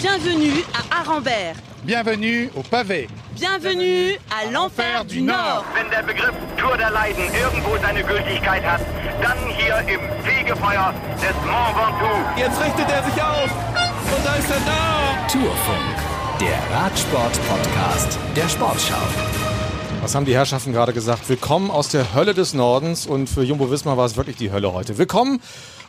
Bienvenue à Arambert. Bienvenue au pavé. Bienvenue à l'enfer du Nord. Wenn der Begriff Tour der Leiden irgendwo seine Gültigkeit hat, dann hier im Fegefeuer des Mont Ventoux. Jetzt richtet er sich auf und da ist er da. Tourfunk, der Radsport-Podcast der Sportschau. Was haben die Herrschaften gerade gesagt? Willkommen aus der Hölle des Nordens und für Jumbo Wismar war es wirklich die Hölle heute. Willkommen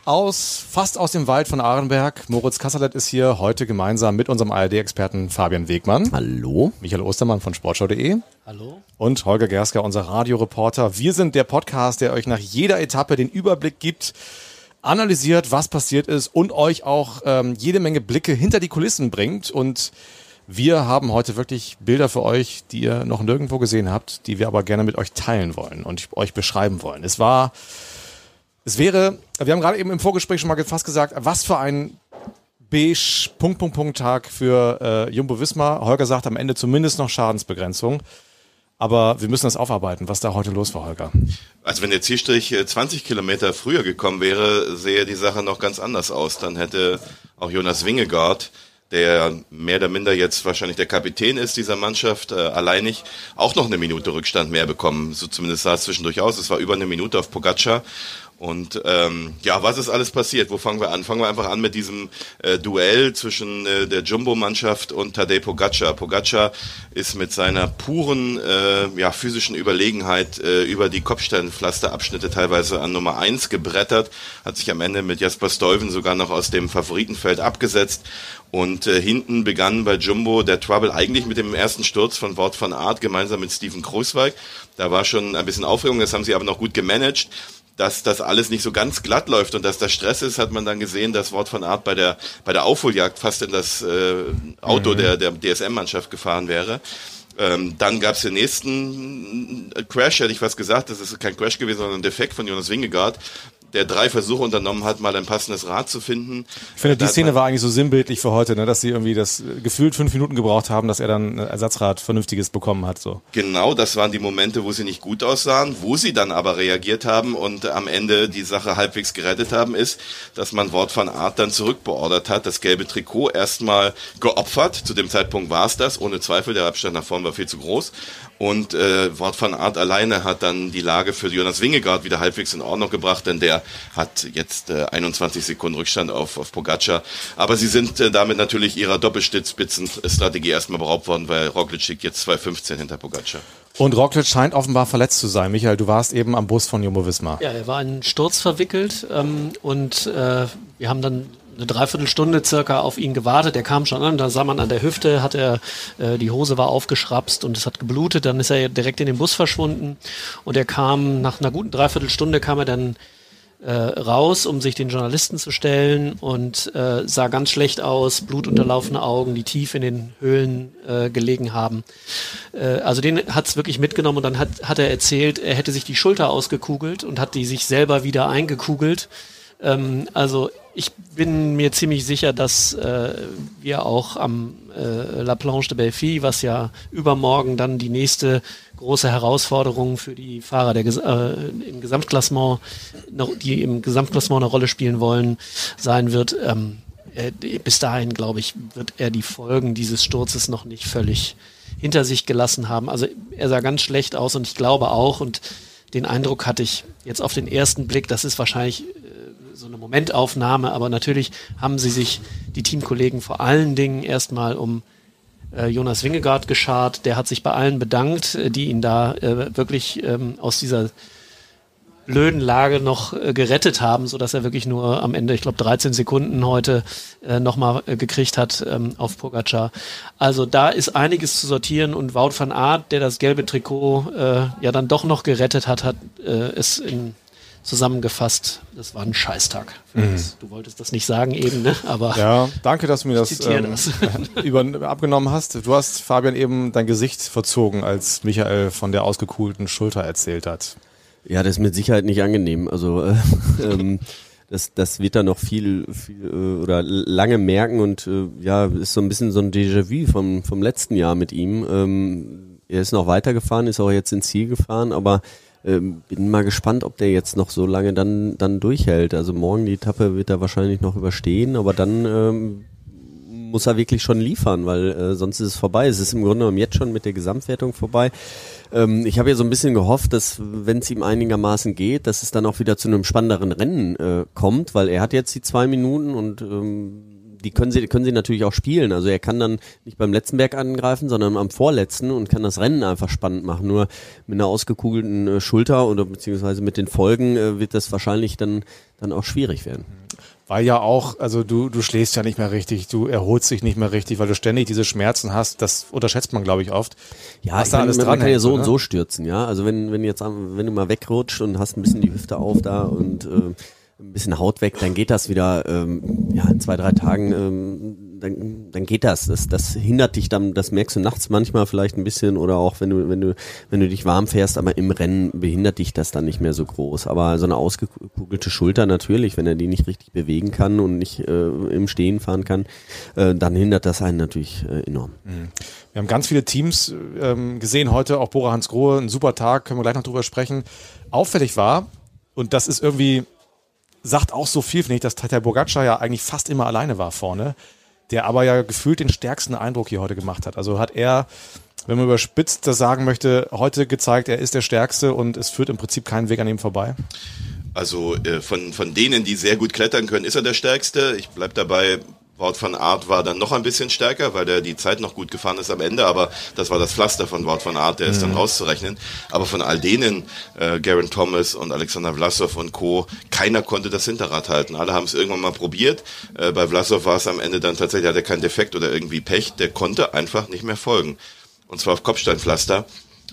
aus, fast aus dem Wald von Arenberg. Moritz Kasserlet ist hier heute gemeinsam mit unserem ARD-Experten Fabian Wegmann. Hallo. Michael Ostermann von Sportschau.de. Hallo. Und Holger Gersker, unser Radioreporter. Wir sind der Podcast, der euch nach jeder Etappe den Überblick gibt, analysiert, was passiert ist und euch auch ähm, jede Menge Blicke hinter die Kulissen bringt und wir haben heute wirklich Bilder für euch, die ihr noch nirgendwo gesehen habt, die wir aber gerne mit euch teilen wollen und euch beschreiben wollen. Es war, es wäre, wir haben gerade eben im Vorgespräch schon mal fast gesagt, was für ein beige Punkt, Punkt, Punkt Tag für äh, Jumbo Wismar. Holger sagt am Ende zumindest noch Schadensbegrenzung. Aber wir müssen das aufarbeiten, was da heute los war, Holger. Also wenn der Zielstrich 20 Kilometer früher gekommen wäre, sähe die Sache noch ganz anders aus. Dann hätte auch Jonas Wingegaard der mehr oder minder jetzt wahrscheinlich der Kapitän ist dieser Mannschaft, äh, alleinig auch noch eine Minute Rückstand mehr bekommen. So zumindest sah es zwischendurch aus. Es war über eine Minute auf Pogacar. Und ähm, ja, was ist alles passiert? Wo fangen wir an? Fangen wir einfach an mit diesem äh, Duell zwischen äh, der Jumbo-Mannschaft und Tadej Pogacar. Pogacar ist mit seiner puren äh, ja, physischen Überlegenheit äh, über die Kopfsteinpflasterabschnitte teilweise an Nummer eins gebrettert, hat sich am Ende mit Jasper Stuyven sogar noch aus dem Favoritenfeld abgesetzt und äh, hinten begann bei Jumbo der Trouble eigentlich mit dem ersten Sturz von Wort von Art gemeinsam mit Steven Kruiswijk. Da war schon ein bisschen Aufregung, das haben sie aber noch gut gemanagt dass das alles nicht so ganz glatt läuft und dass da Stress ist, hat man dann gesehen, das Wort von Art bei der bei der Aufholjagd fast in das äh, Auto mhm. der der DSM-Mannschaft gefahren wäre. Ähm, dann gab es den nächsten Crash, hätte ich fast gesagt. Das ist kein Crash gewesen, sondern ein Defekt von Jonas Wingegaard der drei Versuche unternommen hat, mal ein passendes Rad zu finden. Ich finde, die Szene war eigentlich so sinnbildlich für heute, ne, dass sie irgendwie das gefühlt fünf Minuten gebraucht haben, dass er dann ein Ersatzrad vernünftiges bekommen hat. So. Genau, das waren die Momente, wo sie nicht gut aussahen, wo sie dann aber reagiert haben und am Ende die Sache halbwegs gerettet haben, ist, dass man Wort von Art dann zurückbeordert hat, das gelbe Trikot erstmal geopfert. Zu dem Zeitpunkt war es das, ohne Zweifel, der Abstand nach vorn war viel zu groß. Und äh, Wort von Art alleine hat dann die Lage für Jonas Wingegaard wieder halbwegs in Ordnung gebracht, denn der hat jetzt äh, 21 Sekunden Rückstand auf, auf Pogacar. Aber sie sind äh, damit natürlich ihrer Doppelstützspitzenstrategie erstmal beraubt worden, weil Roglic liegt jetzt 2,15 hinter Pogacar. Und Roglic scheint offenbar verletzt zu sein. Michael, du warst eben am Bus von Jumbo Visma. Ja, er war in einen Sturz verwickelt ähm, und äh, wir haben dann eine Dreiviertelstunde circa auf ihn gewartet. Er kam schon an, da sah man an der Hüfte, hat er, äh, die Hose war aufgeschrapst und es hat geblutet. Dann ist er direkt in den Bus verschwunden und er kam nach einer guten Dreiviertelstunde kam er dann äh, raus, um sich den Journalisten zu stellen und äh, sah ganz schlecht aus, blutunterlaufene Augen, die tief in den Höhlen äh, gelegen haben. Äh, also den hat's wirklich mitgenommen und dann hat, hat er erzählt, er hätte sich die Schulter ausgekugelt und hat die sich selber wieder eingekugelt. Ähm, also ich bin mir ziemlich sicher, dass äh, wir auch am äh, La Planche de Belfi, was ja übermorgen dann die nächste große Herausforderung für die Fahrer der, äh, im Gesamtklassement, die im Gesamtklassement eine Rolle spielen wollen, sein wird. Ähm, äh, bis dahin, glaube ich, wird er die Folgen dieses Sturzes noch nicht völlig hinter sich gelassen haben. Also er sah ganz schlecht aus und ich glaube auch, und den Eindruck hatte ich jetzt auf den ersten Blick, das ist wahrscheinlich so eine Momentaufnahme, aber natürlich haben sie sich die Teamkollegen vor allen Dingen erstmal um äh, Jonas Wingegaard geschart. Der hat sich bei allen bedankt, äh, die ihn da äh, wirklich ähm, aus dieser blöden Lage noch äh, gerettet haben, so dass er wirklich nur am Ende, ich glaube, 13 Sekunden heute äh, nochmal äh, gekriegt hat ähm, auf Pogacar. Also da ist einiges zu sortieren und Wout van Aert, der das gelbe Trikot äh, ja dann doch noch gerettet hat, hat äh, es in zusammengefasst, das war ein Scheißtag. Mhm. Du wolltest das nicht sagen eben, ne? Aber ja, danke, dass du mir das, ähm, das. über, abgenommen hast. Du hast Fabian eben dein Gesicht verzogen, als Michael von der ausgekuhlten Schulter erzählt hat. Ja, das ist mit Sicherheit nicht angenehm. Also äh, ähm, das, das wird er noch viel, viel äh, oder lange merken und äh, ja, ist so ein bisschen so ein Déjà-vu vom, vom letzten Jahr mit ihm. Ähm, er ist noch weitergefahren, ist auch jetzt ins Ziel gefahren, aber ähm, bin mal gespannt, ob der jetzt noch so lange dann, dann durchhält. Also morgen die Etappe wird er wahrscheinlich noch überstehen, aber dann ähm, muss er wirklich schon liefern, weil äh, sonst ist es vorbei. Es ist im Grunde genommen jetzt schon mit der Gesamtwertung vorbei. Ähm, ich habe ja so ein bisschen gehofft, dass wenn es ihm einigermaßen geht, dass es dann auch wieder zu einem spannenderen Rennen äh, kommt, weil er hat jetzt die zwei Minuten und ähm, die können sie, können sie natürlich auch spielen. Also er kann dann nicht beim letzten Berg angreifen, sondern am vorletzten und kann das Rennen einfach spannend machen. Nur mit einer ausgekugelten äh, Schulter oder beziehungsweise mit den Folgen äh, wird das wahrscheinlich dann, dann auch schwierig werden. Weil ja auch, also du, du schläfst ja nicht mehr richtig, du erholst dich nicht mehr richtig, weil du ständig diese Schmerzen hast. Das unterschätzt man, glaube ich, oft. Ja, Was ich da meine, alles man dran kann ja so und ne? so stürzen, ja. Also wenn, wenn jetzt, wenn du mal wegrutscht und hast ein bisschen die Hüfte auf da und äh, ein bisschen Haut weg, dann geht das wieder, ähm, ja, in zwei, drei Tagen, ähm, dann, dann geht das. das. Das hindert dich dann, das merkst du nachts manchmal vielleicht ein bisschen oder auch wenn du, wenn du, wenn du dich warm fährst, aber im Rennen behindert dich das dann nicht mehr so groß. Aber so eine ausgekugelte Schulter natürlich, wenn er die nicht richtig bewegen kann und nicht äh, im Stehen fahren kann, äh, dann hindert das einen natürlich äh, enorm. Wir haben ganz viele Teams ähm, gesehen heute, auch Bora Hans Grohe, ein super Tag, können wir gleich noch drüber sprechen. Auffällig war, und das ist irgendwie, sagt auch so viel, finde ich, dass Tadej Bogacar ja eigentlich fast immer alleine war vorne, der aber ja gefühlt den stärksten Eindruck hier heute gemacht hat. Also hat er, wenn man überspitzt das sagen möchte, heute gezeigt, er ist der Stärkste und es führt im Prinzip keinen Weg an ihm vorbei. Also äh, von, von denen, die sehr gut klettern können, ist er der Stärkste. Ich bleib dabei, Wout van Aert war dann noch ein bisschen stärker, weil der die Zeit noch gut gefahren ist am Ende, aber das war das Pflaster von Wout van Aert, der ist dann rauszurechnen. Aber von all denen, äh, Garen Thomas und Alexander Vlasov und Co., keiner konnte das Hinterrad halten. Alle haben es irgendwann mal probiert. Äh, bei Vlasov war es am Ende dann tatsächlich, hat er keinen Defekt oder irgendwie Pech, der konnte einfach nicht mehr folgen. Und zwar auf Kopfsteinpflaster.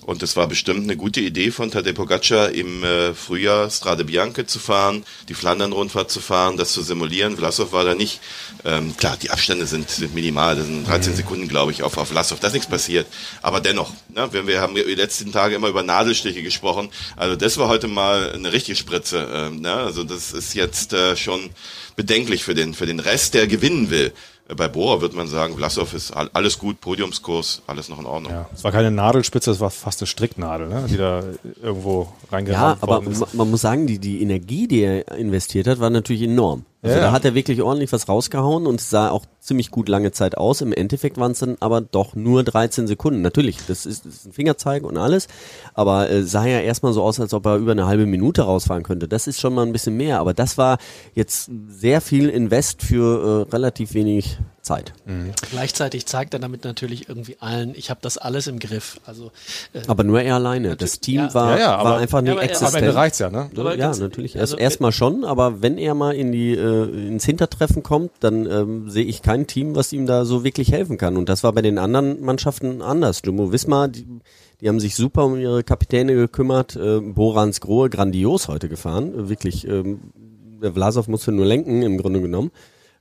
Und es war bestimmt eine gute Idee von Tadej Pogacar im äh, Frühjahr Strade Bianche zu fahren, die Flandern-Rundfahrt zu fahren, das zu simulieren. Vlasov war da nicht. Ähm, klar, die Abstände sind, sind minimal, das sind 13 Sekunden, glaube ich, auf, auf Vlasov. Da ist nichts passiert. Aber dennoch, ne, wir, wir haben die letzten Tage immer über Nadelstiche gesprochen. Also das war heute mal eine richtige Spritze. Ähm, ne? Also das ist jetzt äh, schon bedenklich für den, für den Rest, der gewinnen will. Bei Bora wird man sagen, Vlasov ist all- alles gut, Podiumskurs, alles noch in Ordnung. Ja, es war keine Nadelspitze, es war fast eine Stricknadel, ne, die da irgendwo Ja, reingerammt aber worden ist. ma- man muss sagen, die, die Energie, die er investiert hat, war natürlich enorm. Also Ja, da hat er wirklich ordentlich was rausgehauen und sah auch ziemlich gut lange Zeit aus. Im Endeffekt waren es dann aber doch nur 13 Sekunden. Natürlich, das ist, das ist ein Fingerzeig und alles, aber äh, sah ja erstmal so aus, als ob er über eine halbe Minute rausfahren könnte. Das ist schon mal ein bisschen mehr, aber das war jetzt sehr viel Invest für äh, relativ wenig Zeit. Gleichzeitig zeigt er damit natürlich irgendwie allen, ich habe das alles im Griff. Also äh, Aber nur er alleine. Das Team ja. war, Ja, ja, aber- war einfach Ja, nicht aber er- Am existent. Ende reicht's ja, ne? Aber ja, natürlich. also- Erst erstmal schon, aber wenn er mal in die äh, ins Hintertreffen kommt, dann ähm, sehe ich kein Team, was ihm da so wirklich helfen kann. Und das war bei den anderen Mannschaften anders. Jumbo Visma, die, die haben sich super um ihre Kapitäne gekümmert. Äh, Borans Grohe grandios heute gefahren, äh, wirklich. Ähm, der Vlasov musste nur lenken im Grunde genommen.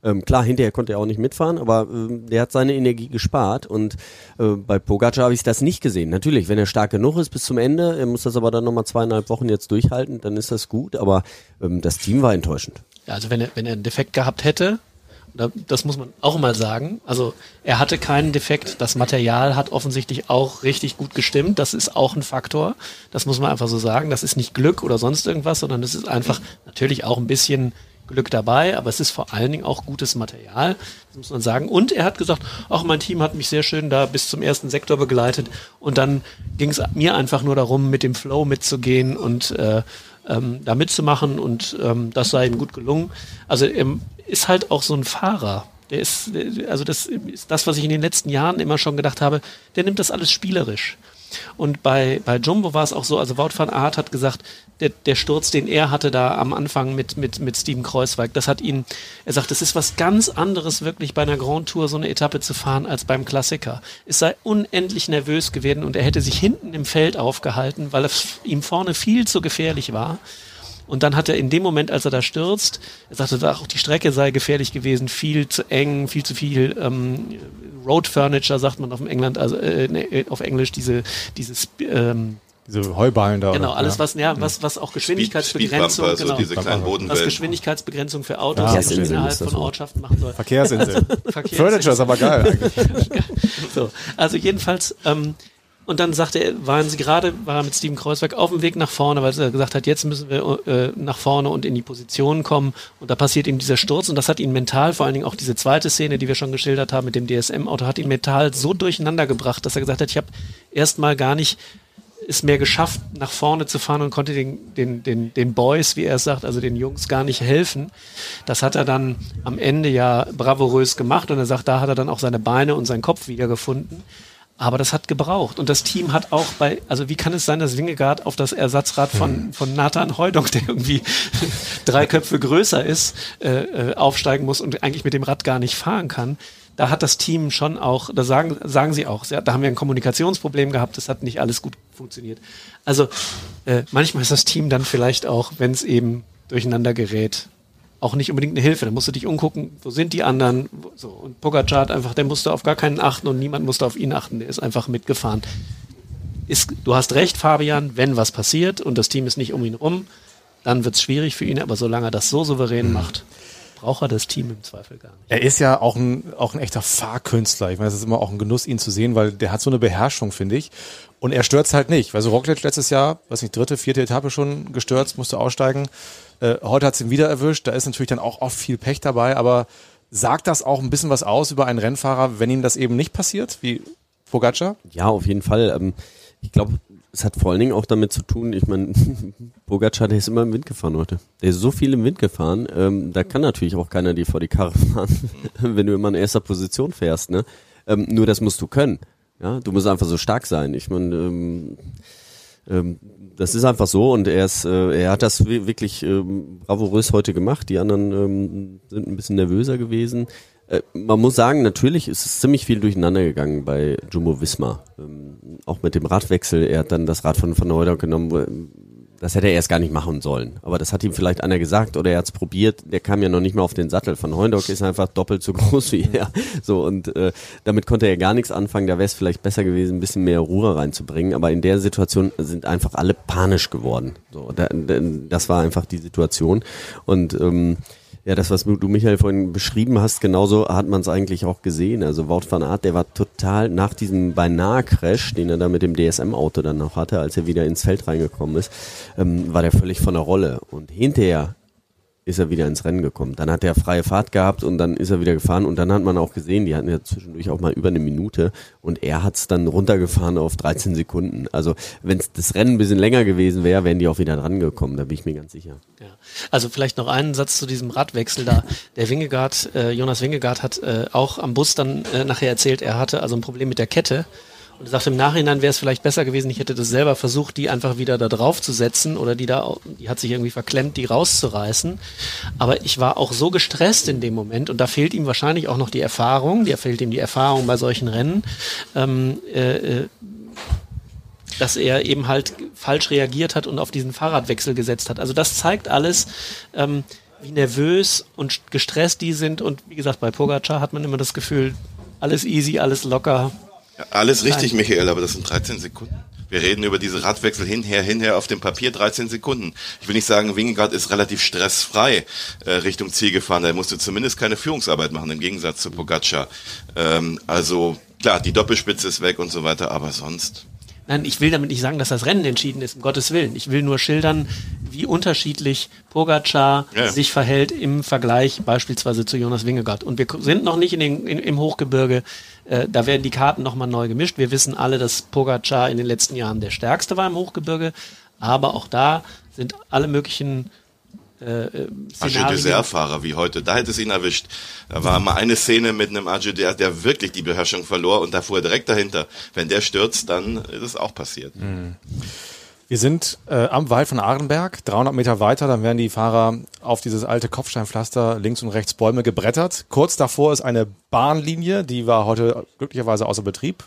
Ähm, klar, hinterher konnte er auch nicht mitfahren, aber ähm, der hat seine Energie gespart und äh, bei Pogacar habe ich das nicht gesehen. Natürlich, wenn er stark genug ist bis zum Ende, er muss das aber dann nochmal zweieinhalb Wochen jetzt durchhalten, dann ist das gut, aber ähm, das Team war enttäuschend. Ja, also wenn er, wenn er einen Defekt gehabt hätte, da- das muss man auch mal sagen. Also er hatte keinen Defekt. Das Material hat offensichtlich auch richtig gut gestimmt. Das ist auch ein Faktor. Das muss man einfach so sagen. Das ist nicht Glück oder sonst irgendwas, sondern es ist einfach natürlich auch ein bisschen Glück dabei, aber es ist vor allen Dingen auch gutes Material, das muss man sagen. Und er hat gesagt, ach, mein Team hat mich sehr schön da bis zum ersten Sektor begleitet und dann ging es mir einfach nur darum, mit dem Flow mitzugehen und äh, ähm, da mitzumachen und ähm, das sei ihm gut gelungen. Also er ist halt auch so ein Fahrer. Der ist, also das ist das, was ich in den letzten Jahren immer schon gedacht habe, der nimmt das alles spielerisch. Und bei, bei Jumbo war es auch so, also Wout van Aert hat gesagt, der, der Sturz, den er hatte da am Anfang mit, mit, mit Steven Kreuzweig, das hat ihn, er sagt, es ist was ganz anderes, wirklich bei einer Grand Tour so eine Etappe zu fahren, als beim Klassiker. Es sei unendlich nervös gewesen und er hätte sich hinten im Feld aufgehalten, weil es ihm vorne viel zu gefährlich war. Und dann hat er in dem Moment, als er da stürzt, er sagte, auch die Strecke sei gefährlich gewesen, viel zu eng, viel zu viel ähm, Road Furniture, sagt man auf dem England, also äh, nee, auf Englisch diese dieses ähm, Diese Heuballen da. genau oder? alles was ja was was auch Geschwindigkeitsbegrenzung Speedbumper, genau, so diese kleinen was. Geschwindigkeitsbegrenzung für Autos Ja, innerhalb von so. Ortschaften machen soll. Verkehrsinsel. Verkehrsinsel. Furniture ist aber geil eigentlich. So, also jedenfalls, ähm, Und dann sagte er, waren sie gerade, war er mit Steven Kreuzberg auf dem Weg nach vorne, weil er gesagt hat, jetzt müssen wir äh, nach vorne und in die Position kommen. Und da passiert ihm dieser Sturz und das hat ihn mental, vor allen Dingen auch diese zweite Szene, die wir schon geschildert haben mit dem DSM-Auto, hat ihn mental so durcheinander gebracht, dass er gesagt hat, ich habe erstmal gar nicht es mehr geschafft, nach vorne zu fahren und konnte den, den, den, den Boys, wie er es sagt, also den Jungs gar nicht helfen. Das hat er dann am Ende ja bravourös gemacht und er sagt, da hat er dann auch seine Beine und seinen Kopf wiedergefunden. Aber das hat gebraucht. Und das Team hat auch bei, also wie kann es sein, dass Wingegaard auf das Ersatzrad von, von Nathan Heudonk, der irgendwie drei Köpfe größer ist, äh, äh, aufsteigen muss und eigentlich mit dem Rad gar nicht fahren kann? Da hat das Team schon auch, da sagen, sagen sie auch, da haben wir ein Kommunikationsproblem gehabt, das hat nicht alles gut funktioniert. Also äh, manchmal ist das Team dann vielleicht auch, wenn es eben durcheinander gerät, auch nicht unbedingt eine Hilfe. Da musst du dich umgucken, wo sind die anderen? So. Und Pogacar hat einfach, der musste auf gar keinen achten und niemand musste auf ihn achten. Der ist einfach mitgefahren. Ist, du hast recht, Fabian, wenn was passiert und das Team ist nicht um ihn rum, dann wird es schwierig für ihn, aber solange er das so souverän macht, braucht er das Team im Zweifel gar nicht. Er ist ja auch ein, auch ein echter Fahrkünstler. Ich meine, es ist immer auch ein Genuss, ihn zu sehen, weil der hat so eine Beherrschung, finde ich. Und er stürzt halt nicht. Also Roglic letztes Jahr, weiß nicht, dritte, vierte Etappe schon gestürzt, musste aussteigen. Äh, heute hat es ihn wieder erwischt. Da ist natürlich dann auch oft viel Pech dabei. Aber sagt das auch ein bisschen was aus über einen Rennfahrer, wenn ihm das eben nicht passiert, wie Pogacar? Ja, auf jeden Fall. Ähm, ich glaube, es hat vor allen Dingen auch damit zu tun, ich meine, Pogacar, der ist immer im Wind gefahren heute. Der ist so viel im Wind gefahren, ähm, da kann natürlich auch keiner dir vor die Karre fahren, wenn du immer in erster Position fährst. Ne? Ähm, nur das musst du können. Ja, du musst einfach so stark sein. Ich meine, ähm, ähm, das ist einfach so und er ist, äh, er hat das wirklich ähm, bravourös heute gemacht. Die anderen ähm, sind ein bisschen nervöser gewesen. Äh, man muss sagen, natürlich ist es ziemlich viel durcheinander gegangen bei Jumbo Wismar. Ähm, auch mit dem Radwechsel. Er hat dann das Rad von Van Heuder genommen, das hätte er erst gar nicht machen sollen. Aber das hat ihm vielleicht einer gesagt oder er hat es probiert. Der kam ja noch nicht mal auf den Sattel. Van Heuendorf ist einfach doppelt so groß wie er. So und äh, damit konnte er gar nichts anfangen. Da wäre es vielleicht besser gewesen, ein bisschen mehr Ruhe reinzubringen. Aber in der Situation sind einfach alle panisch geworden. So, da, das war einfach die Situation und ähm, ja, das, was du, Michael, vorhin beschrieben hast, genauso hat man es eigentlich auch gesehen. Also Wout van Aert, der war total nach diesem beinahe Crash, den er da mit dem DSM-Auto dann noch hatte, als er wieder ins Feld reingekommen ist, ähm, war der völlig von der Rolle. Und hinterher ist er wieder ins Rennen gekommen. Dann hat er freie Fahrt gehabt und dann ist er wieder gefahren und dann hat man auch gesehen, die hatten ja zwischendurch auch mal über eine Minute und er hat es dann runtergefahren auf 13 Sekunden. Also wenn das Rennen ein bisschen länger gewesen wäre, wären die auch wieder dran gekommen, da bin ich mir ganz sicher. Ja. Also vielleicht noch einen Satz zu diesem Radwechsel da. Der Wingegaard, äh, Jonas Wingegaard hat äh, auch am Bus dann äh, nachher erzählt, er hatte also ein Problem mit der Kette und er sagt, im Nachhinein wäre es vielleicht besser gewesen, ich hätte das selber versucht, die einfach wieder da drauf zu setzen oder die da, die hat sich irgendwie verklemmt, die rauszureißen. Aber ich war auch so gestresst in dem Moment und da fehlt ihm wahrscheinlich auch noch die Erfahrung, da fehlt ihm die Erfahrung bei solchen Rennen, ähm, äh, äh, dass er eben halt falsch reagiert hat und auf diesen Fahrradwechsel gesetzt hat. Also das zeigt alles, ähm, wie nervös und gestresst die sind und wie gesagt, bei Pogacar hat man immer das Gefühl, alles easy, alles locker, ja, alles richtig. Michael, aber das sind 13 Sekunden. Wir reden über diese Radwechsel hinher, hinher auf dem Papier 13 Sekunden. Ich will nicht sagen, Wingegaard ist relativ stressfrei äh, Richtung Ziel gefahren. Er musste zumindest keine Führungsarbeit machen, im Gegensatz zu Pogacar. Ähm, also klar, die Doppelspitze ist weg und so weiter, aber sonst. Nein, ich will damit nicht sagen, dass das Rennen entschieden ist, um Gottes Willen. Ich will nur schildern, wie unterschiedlich Pogacar ja. sich verhält im Vergleich beispielsweise zu Jonas Wingegaard. Und wir sind noch nicht in den, in, im Hochgebirge. Äh, da werden die Karten nochmal neu gemischt. Wir wissen alle, dass Pogacar in den letzten Jahren der stärkste war im Hochgebirge. Aber auch da sind alle möglichen äh, AG-Dessert-Fahrer wie heute, da hätte es ihn erwischt. Da war mal eine Szene mit einem AG der wirklich die Beherrschung verlor und da fuhr er direkt dahinter. Wenn der stürzt, dann ist es auch passiert. Mhm. Wir sind äh, am Wald von Arenberg, 300 Meter weiter, dann werden die Fahrer auf dieses alte Kopfsteinpflaster links und rechts Bäume gebrettert. Kurz davor ist eine Bahnlinie, die war heute glücklicherweise außer Betrieb.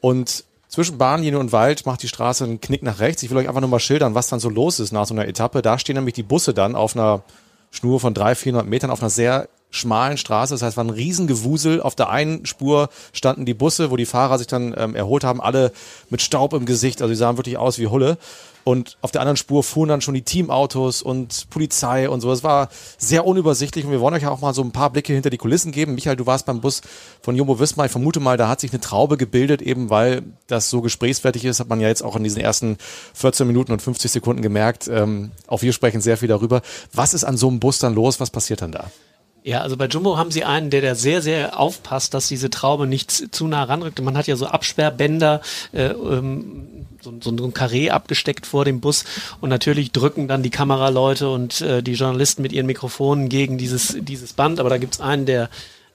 Und zwischen Bahnlinie und Wald macht die Straße einen Knick nach rechts. Ich will euch einfach nur mal schildern, was dann so los ist nach so einer Etappe. Da stehen nämlich die Busse dann auf einer Schnur von 300, 400 Metern auf einer sehr schmalen Straße. Das heißt, war ein Riesengewusel. Auf der einen Spur standen die Busse, wo die Fahrer sich dann ähm, erholt haben, alle mit Staub im Gesicht. Also die sahen wirklich aus wie Hulle. Und auf der anderen Spur fuhren dann schon die Teamautos und Polizei und so. Es war sehr unübersichtlich und wir wollen euch ja auch mal so ein paar Blicke hinter die Kulissen geben. Michael, du warst beim Bus von Jumbo Wismar. Ich vermute mal, da hat sich eine Traube gebildet, eben weil das so gesprächsfertig ist, hat man ja jetzt auch in diesen ersten 14 Minuten und 50 Sekunden gemerkt. Ähm, auch wir sprechen sehr viel darüber. Was ist an so einem Bus dann los? Was passiert dann da? Ja, also bei Jumbo haben sie einen, der da sehr, sehr aufpasst, dass diese Traube nicht zu nah ranrückt. Man hat ja so Absperrbänder, äh, ähm, so, so ein Karree abgesteckt vor dem Bus und natürlich drücken dann die Kameraleute und äh, die Journalisten mit ihren Mikrofonen gegen dieses, dieses Band, aber da gibt's einen, der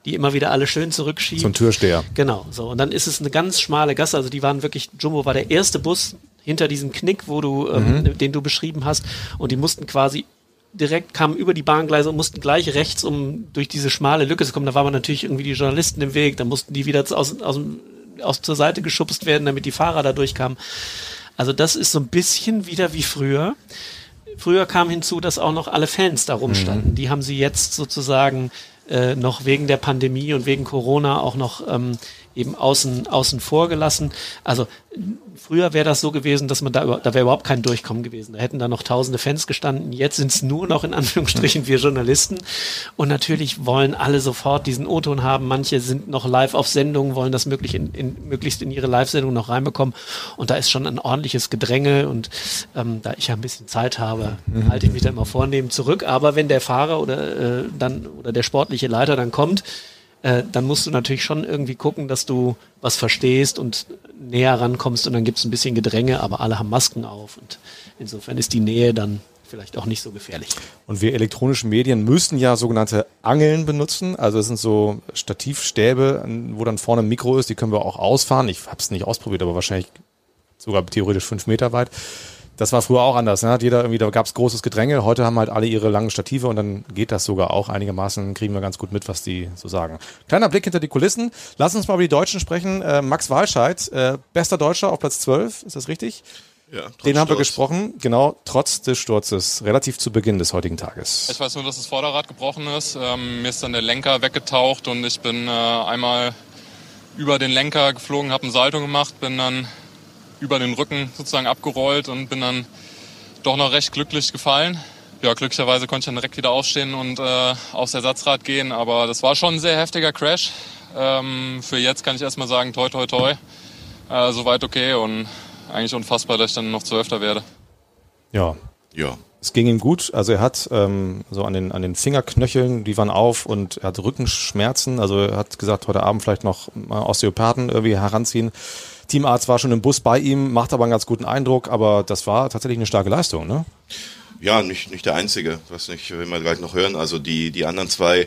die immer wieder alle schön zurückschiebt. So ein Türsteher. Genau, so. Und dann ist es eine ganz schmale Gasse, also die waren wirklich, Jumbo war der erste Bus hinter diesem Knick, wo du, ähm, Mhm. den du beschrieben hast und die mussten quasi direkt kamen über die Bahngleise und mussten gleich rechts, um durch diese schmale Lücke zu kommen. Da waren natürlich irgendwie die Journalisten im Weg, da mussten die wieder aus, aus, aus zur Seite geschubst werden, damit die Fahrer da durchkamen. Also das ist so ein bisschen wieder wie früher. Früher kam hinzu, dass auch noch alle Fans da rumstanden. Die haben sie jetzt sozusagen äh, noch wegen der Pandemie und wegen Corona auch noch ähm, eben außen, außen vor gelassen. Also früher wäre das so gewesen, dass man da, da wäre überhaupt kein Durchkommen gewesen. Da hätten da noch tausende Fans gestanden. Jetzt sind es nur noch in Anführungsstrichen wir Journalisten. Und natürlich wollen alle sofort diesen O-Ton haben. Manche sind noch live auf Sendung, wollen das möglich in, in, möglichst in ihre Live-Sendung noch reinbekommen. Und da ist schon ein ordentliches Gedränge. Und ähm, da ich ja ein bisschen Zeit habe, halte ich mich da immer vornehm zurück. Aber wenn der Fahrer oder äh, dann oder der sportliche Leiter dann kommt, äh, dann musst du natürlich schon irgendwie gucken, dass du was verstehst und näher rankommst und dann gibt es ein bisschen Gedränge, aber alle haben Masken auf und insofern ist die Nähe dann vielleicht auch nicht so gefährlich. Und wir elektronischen Medien müssen ja sogenannte Angeln benutzen. Also es sind so Stativstäbe, wo dann vorne ein Mikro ist, die können wir auch ausfahren. Ich habe es nicht ausprobiert, aber wahrscheinlich sogar theoretisch fünf Meter weit. Das war früher auch anders. Ne? Hat jeder irgendwie, da gab es großes Gedränge. Heute haben halt alle ihre langen Stative und dann geht das sogar auch einigermaßen. Kriegen wir ganz gut mit, was die so sagen. Kleiner Blick hinter die Kulissen. Lass uns mal über die Deutschen sprechen. Äh, Max Walscheid, äh, bester Deutscher auf Platz 12, ist das richtig? Ja, trotz Den haben wir Sturz. gesprochen, genau, trotz des Sturzes, relativ zu Beginn des heutigen Tages. Ich weiß nur, dass das Vorderrad gebrochen ist. Ähm, mir ist dann der Lenker weggetaucht und ich bin äh, einmal über den Lenker geflogen, habe ein Salto gemacht, bin dann über den Rücken sozusagen abgerollt und bin dann doch noch recht glücklich gefallen. Ja, glücklicherweise konnte ich dann direkt wieder aufstehen und äh, aufs Ersatzrad gehen, aber das war schon ein sehr heftiger Crash. Ähm, für jetzt kann ich erstmal sagen, toi toi toi. Äh, soweit okay und eigentlich unfassbar, dass ich dann noch Zwölfter werde. Ja. Ja. Es ging ihm gut. Also er hat ähm, so an den, an den Fingerknöcheln, die waren auf und er hat Rückenschmerzen. Also er hat gesagt, heute Abend vielleicht noch mal Osteopathen irgendwie heranziehen. Teamarzt war schon im Bus bei ihm, macht aber einen ganz guten Eindruck, aber das war tatsächlich eine starke Leistung, ne? Ja, nicht, nicht der Einzige, was nicht, will man gleich noch hören. Also die, die anderen zwei,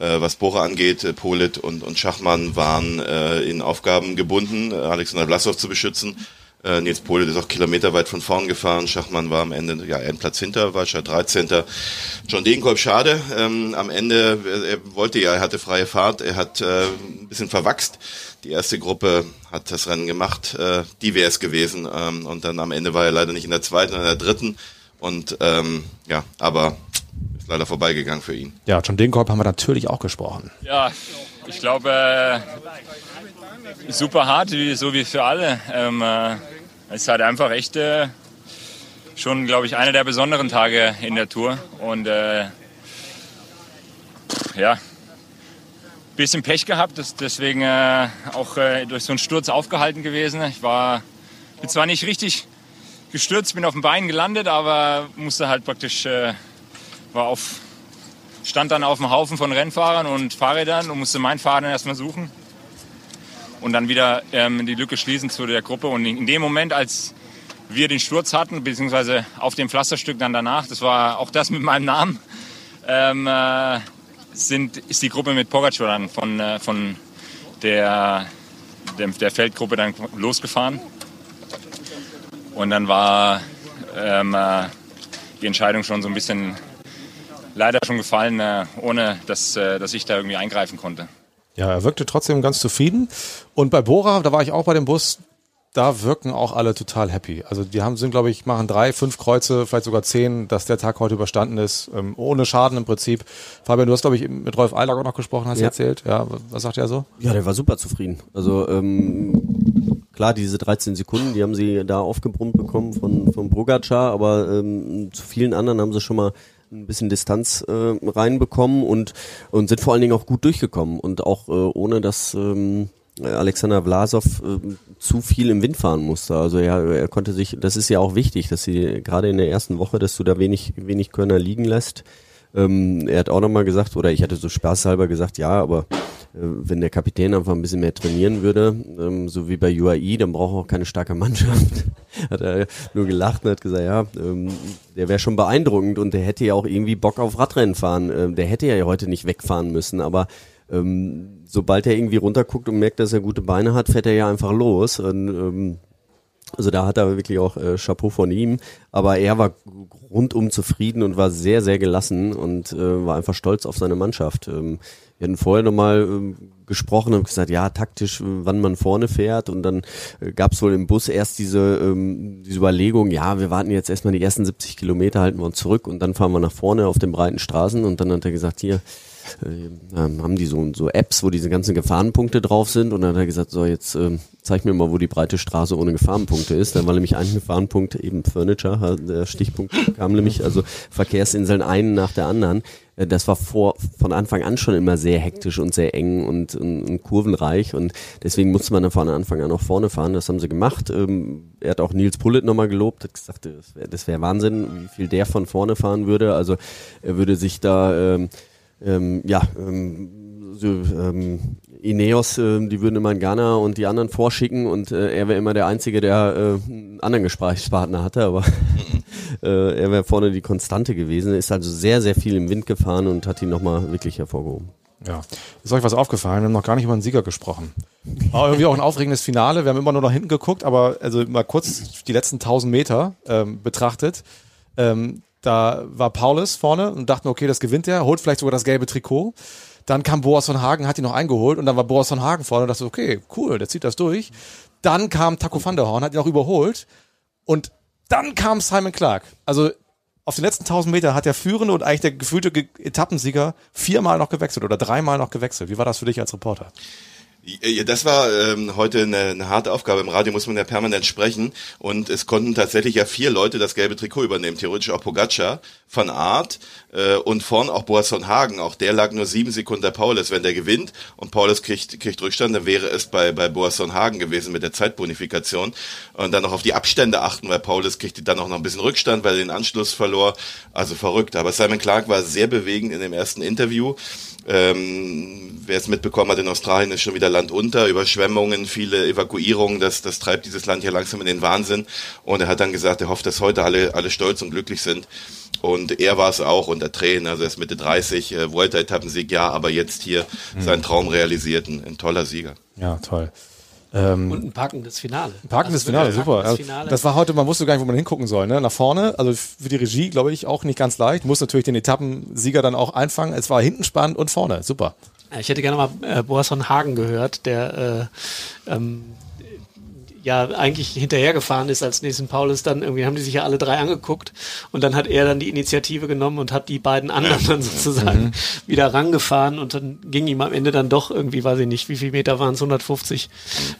äh, was Bohrer angeht, äh, Polit und, und Schachmann, waren äh, in Aufgaben gebunden, äh, Alexander Vlasov zu beschützen. Äh, Nils Polit ist auch kilometerweit von vorn gefahren. Schachmann war am Ende ja einen Platz hinter, war schon 13. John Degenkolb, schade. Ähm, am Ende, er, er wollte ja, er hatte freie Fahrt, er hat äh, ein bisschen verwachst. Die erste Gruppe hat das Rennen gemacht, äh, die wäre es gewesen. Ähm, und dann am Ende war er leider nicht in der zweiten, sondern in der dritten. Und ähm, ja, aber ist leider vorbeigegangen für ihn. Ja, John Degenkolb haben wir natürlich auch gesprochen. Ja, ich glaube, äh, super hart, wie, so wie für alle. Ähm, äh, es ist halt einfach echt äh, schon, glaube ich, einer der besonderen Tage in der Tour. Und äh, ja, bisschen Pech gehabt, das, deswegen äh, auch äh, durch so einen Sturz aufgehalten gewesen. Ich war bin zwar nicht richtig gestürzt, bin auf dem Bein gelandet, aber musste halt praktisch, äh, war auf, stand dann auf dem Haufen von Rennfahrern und Fahrrädern und musste mein Fahrrad erstmal suchen und dann wieder ähm, die Lücke schließen zu der Gruppe. Und in dem Moment, als wir den Sturz hatten, beziehungsweise auf dem Pflasterstück dann danach, das war auch das mit meinem Namen, ähm, äh, sind, ist die Gruppe mit Pogacar dann von, äh, von der, der, der Feldgruppe dann losgefahren. Und dann war ähm, äh, die Entscheidung schon so ein bisschen leider schon gefallen, äh, ohne dass, äh, dass ich da irgendwie eingreifen konnte. Ja, er wirkte trotzdem ganz zufrieden. Und bei Bora, da war ich auch bei dem Bus, da wirken auch alle total happy. Also die haben, sind, glaube ich, machen drei, fünf Kreuze, vielleicht sogar zehn, dass der Tag heute überstanden ist, ähm, ohne Schaden im Prinzip. Fabian, du hast, glaube ich, mit Rolf Eilag auch noch gesprochen, hast Ja. erzählt. Ja, was sagt er so? Ja, der war super zufrieden. Also ähm, klar, diese 13 Sekunden, die haben sie da aufgebrummt bekommen von, von Bogacar, aber ähm, zu vielen anderen haben sie schon mal ein bisschen Distanz äh, reinbekommen und, und sind vor allen Dingen auch gut durchgekommen und auch äh, ohne dass ähm, Alexander Vlasov äh, zu viel im Wind fahren musste. Also er, er konnte sich, das ist ja auch wichtig, dass sie gerade in der ersten Woche, dass du da wenig, wenig Körner liegen lässt. Ähm, er hat auch nochmal gesagt, oder ich hatte so spaßhalber gesagt, ja, aber äh, wenn der Kapitän einfach ein bisschen mehr trainieren würde, ähm, so wie bei UAE, dann braucht er auch keine starke Mannschaft. hat er nur gelacht und hat gesagt, ja, ähm, der wäre schon beeindruckend und der hätte ja auch irgendwie Bock auf Radrennen fahren. Ähm, der hätte ja heute nicht wegfahren müssen, aber ähm, sobald er irgendwie runterguckt und merkt, dass er gute Beine hat, fährt er ja einfach los. Und, ähm, also da hat er wirklich auch äh, Chapeau von ihm. Aber er war rundum zufrieden und war sehr, sehr gelassen und äh, war einfach stolz auf seine Mannschaft. Ähm, wir hatten vorher nochmal ähm, gesprochen und gesagt, ja, taktisch, äh, wann man vorne fährt. Und dann äh, gab es wohl im Bus erst diese, ähm, diese Überlegung, ja, wir warten jetzt erstmal die ersten 70 Kilometer, halten wir uns zurück und dann fahren wir nach vorne auf den breiten Straßen. Und dann hat er gesagt, hier, äh, ähm, haben die so, so Apps, wo diese ganzen Gefahrenpunkte drauf sind und dann hat er gesagt, so jetzt ähm, zeig mir mal, wo die breite Straße ohne Gefahrenpunkte ist. Dann war nämlich ein Gefahrenpunkt eben Furniture, der Stichpunkt kam nämlich, also Verkehrsinseln einen nach der anderen. Äh, Das war vor, von Anfang an schon immer sehr hektisch und sehr eng und, und, und kurvenreich und deswegen musste man dann von Anfang an auch vorne fahren. Das haben sie gemacht. Ähm, Er hat auch Nils Pullet nochmal gelobt, hat gesagt, das wäre wär Wahnsinn, wie viel der von vorne fahren würde. Also er würde sich da ähm, ähm, ja, ähm, so, ähm, Ineos, ähm, die würden immer in Ghana und die anderen vorschicken und äh, er wäre immer der Einzige, der äh, einen anderen Gesprächspartner hatte, aber äh, er wäre vorne die Konstante gewesen, ist also sehr, sehr viel im Wind gefahren und hat ihn nochmal wirklich hervorgehoben. Ja. Ist euch was aufgefallen? Wir haben noch gar nicht über den Sieger gesprochen. War irgendwie auch ein aufregendes Finale. Wir haben immer nur nach hinten geguckt, aber also mal kurz die letzten 1000 Meter ähm, betrachtet. Ähm, da war Paulus vorne und dachten, okay, das gewinnt er, holt vielleicht sogar das gelbe Trikot. Dann kam Boas von Hagen, hat ihn noch eingeholt und dann war Boas von Hagen vorne und dachte, okay, cool, der zieht das durch. Dann kam Taco van der Horn, hat ihn noch überholt und dann kam Simon Clark. Also auf den letzten 1000 Meter hat der Führende und eigentlich der gefühlte Ge Etappensieger viermal noch gewechselt oder dreimal noch gewechselt. Wie war das für dich als Reporter? Ja, Das war ähm, heute eine, eine harte Aufgabe. Im Radio muss man ja permanent sprechen und es konnten tatsächlich ja vier Leute das gelbe Trikot übernehmen. Theoretisch auch Pogacar, Van Aert äh, und vorn auch Boas von Hagen. Auch der lag nur sieben Sekunden der Paulus. Wenn der gewinnt und Paulus kriegt, kriegt Rückstand, dann wäre es bei, bei Boas von Hagen gewesen mit der Zeitbonifikation. Und dann noch auf die Abstände achten, weil Paulus kriegte dann auch noch ein bisschen Rückstand, weil er den Anschluss verlor. Also verrückt. Aber Simon Clark war sehr bewegend in dem ersten Interview. Ähm, wer es mitbekommen hat, in Australien ist schon wieder Land unter, Überschwemmungen, viele Evakuierungen, das, das treibt dieses Land hier langsam in den Wahnsinn. Und er hat dann gesagt, er hofft, dass heute alle, alle stolz und glücklich sind. Und er war es auch unter Tränen, also er ist Mitte 30, äh, Vuelta-Etappensieg, ja, aber jetzt hier Mhm. seinen Traum realisiert, ein, ein toller Sieger. Ja, toll. Ähm, Und ein packendes Finale. Ein parkendes Also Finale, ein super. packendes Ja, Finale. Das war heute, man wusste gar nicht, wo man hingucken soll. Ne? Nach vorne, also für die Regie, glaube ich, auch nicht ganz leicht. Muss natürlich den Etappensieger dann auch einfangen. Es war hinten spannend und vorne, super. Ich hätte gerne mal äh, Boas von Hagen gehört, der äh, ähm, ja eigentlich hinterhergefahren ist als nächsten Paulus. Dann irgendwie haben die sich ja alle drei angeguckt und dann hat er dann die Initiative genommen und hat die beiden anderen dann sozusagen Mhm. wieder rangefahren und dann ging ihm am Ende dann doch irgendwie, weiß ich nicht, wie viele Meter waren es, 150,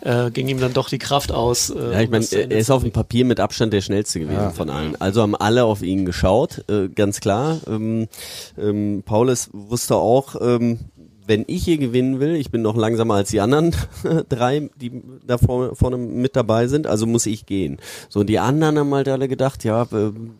äh, ging ihm dann doch die Kraft aus. Äh, Ja, ich um meine, er ist auf dem Papier mit Abstand der schnellste gewesen von allen. Also haben alle auf ihn geschaut, äh, ganz klar. Ähm, ähm, Paulus wusste auch, ähm, wenn ich hier gewinnen will, ich bin noch langsamer als die anderen drei, die da vorne, mit dabei sind, also muss ich gehen. So, und die anderen haben halt alle gedacht, ja,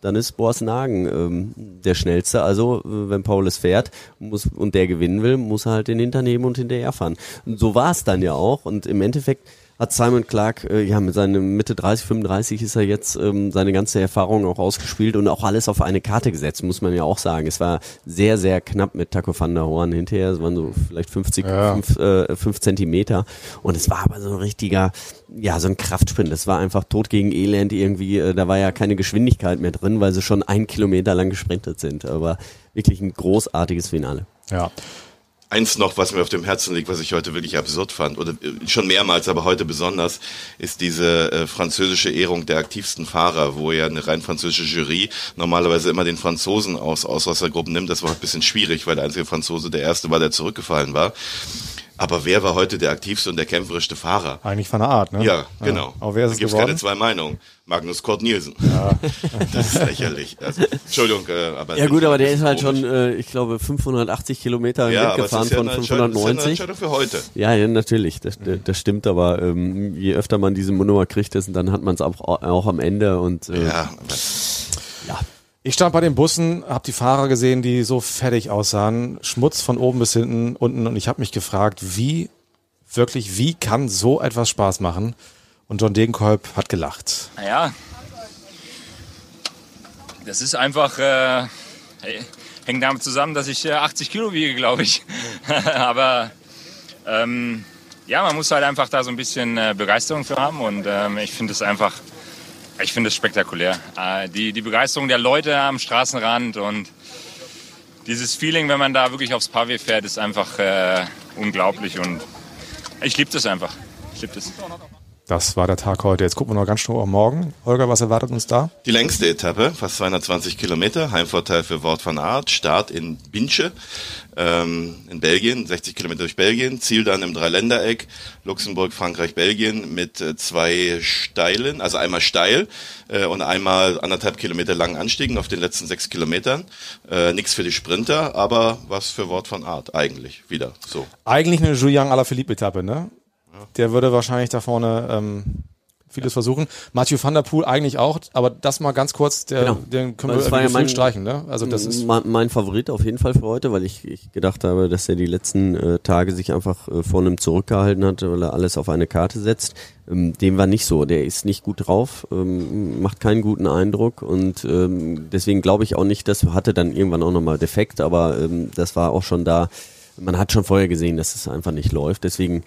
dann ist Boas Nagen ähm, der schnellste. Also, äh, wenn Paulus fährt muss, und der gewinnen will, muss er halt den hinternehmen und hinterher fahren. Und so war es dann ja auch. Und im Endeffekt hat Simon Clark, äh, ja, mit seinem Mitte 30, 35 ist er jetzt ähm, seine ganze Erfahrung auch ausgespielt und auch alles auf eine Karte gesetzt, muss man ja auch sagen. Es war sehr, sehr knapp mit Taco van der Horn hinterher. Es waren so vielleicht 50, Ja. fünf, äh, fünf Zentimeter. Und es war aber so ein richtiger, ja, so ein Kraftsprint. Das war einfach Tod gegen Elend irgendwie. Äh, da war ja keine Geschwindigkeit mehr drin, weil sie schon ein Kilometer lang gesprintet sind. Aber wirklich ein großartiges Finale. Ja. Eins noch, was mir auf dem Herzen liegt, was ich heute wirklich absurd fand, oder äh, schon mehrmals, aber heute besonders, ist diese äh, französische Ehrung der aktivsten Fahrer, wo ja eine rein französische Jury normalerweise immer den Franzosen aus Auswassergruppen nimmt. Das war ein bisschen schwierig, weil der einzige Franzose der erste war, der zurückgefallen war. Aber wer war heute der aktivste und der kämpferischste Fahrer? Eigentlich von der Art, ne? Ja, genau. Aber wer ist da es gibt es keine zwei Meinungen. Magnus Kort Nielsen. Ja. das ist lächerlich. Also, Entschuldigung, äh, aber Ja gut, aber der ist halt komisch. schon, äh, ich glaube, 580 Kilometer Ja, aber gefahren ja von eine Entscheidung- das ist ja 590. Für heute. Ja, ja, natürlich, das, das stimmt, aber ähm, je öfter man diese Nummer kriegt, dessen- dann hat man es auch, auch am Ende und äh, Ja, Ich stand bei den Bussen, habe die Fahrer gesehen, die so fertig aussahen, Schmutz von oben bis hinten, unten und ich habe mich gefragt, wie wirklich, wie kann so etwas Spaß machen? Und John Degenkolb hat gelacht. Naja, das ist einfach, äh, hängt damit zusammen, dass ich äh, 80 Kilo wiege, glaube ich. Aber ähm, ja, man muss halt einfach da so ein bisschen äh, Begeisterung für haben und ähm, ich finde es einfach, ich finde es spektakulär. Äh, die, die Begeisterung der Leute am Straßenrand und dieses Feeling, wenn man da wirklich aufs Pavé fährt, ist einfach äh, unglaublich und ich liebe das einfach. Ich liebe das. Das war der Tag heute. Jetzt gucken wir noch ganz schnell auf morgen. Holger, was erwartet uns da? Die längste Etappe, fast 220 Kilometer, Heimvorteil für Wort van Aert, Start in Binche ähm, in Belgien, 60 Kilometer durch Belgien, Ziel dann im Dreiländereck, Luxemburg, Frankreich, Belgien mit äh, zwei steilen, also einmal steil äh, und einmal anderthalb Kilometer langen Anstiegen auf den letzten sechs Kilometern. Äh, Nichts für die Sprinter, aber was für Wort van Aert eigentlich wieder so. Eigentlich eine Julian Alaphilippe-Etappe, ne? Der würde wahrscheinlich da vorne ähm, vieles versuchen. Mathieu van der Poel eigentlich auch, aber das mal ganz kurz, der, Genau. den können wir das irgendwie ja mein- streichen, ne? Also das ist mein, mein Favorit auf jeden Fall für heute, weil ich, ich gedacht habe, dass er die letzten äh, Tage sich einfach äh, vor einem zurückgehalten hat, weil er alles auf eine Karte setzt. Ähm, dem war nicht so. Der ist nicht gut drauf, ähm, macht keinen guten Eindruck und ähm, deswegen glaube ich auch nicht, dass hatte dann irgendwann auch nochmal defekt, aber ähm, das war auch schon da. Man hat schon vorher gesehen, dass es einfach nicht läuft. Deswegen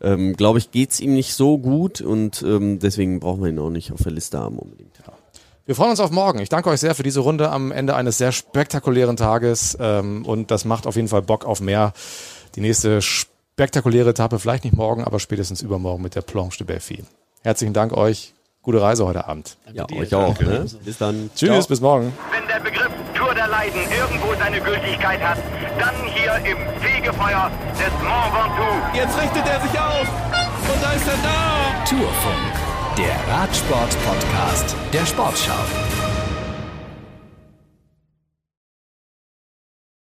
ähm, glaube ich, geht's ihm nicht so gut und ähm, deswegen brauchen wir ihn auch nicht auf der Liste haben unbedingt. Wir freuen uns auf morgen. Ich danke euch sehr für diese Runde am Ende eines sehr spektakulären Tages ähm, und das macht auf jeden Fall Bock auf mehr. Die nächste spektakuläre Etappe, vielleicht nicht morgen, aber spätestens übermorgen mit der Planche de Belfi. Herzlichen Dank euch. Gute Reise heute Abend. Ja, euch auch. Ne? Bis dann. Tschüss, Ciao. bis morgen. Wenn der Begriff Tour der Leiden irgendwo seine Gültigkeit hat, dann hier im Fegefeuer des Mont Ventoux. Jetzt richtet er sich auf und da ist er da. Tourfunk, der Radsport-Podcast der Sportschau.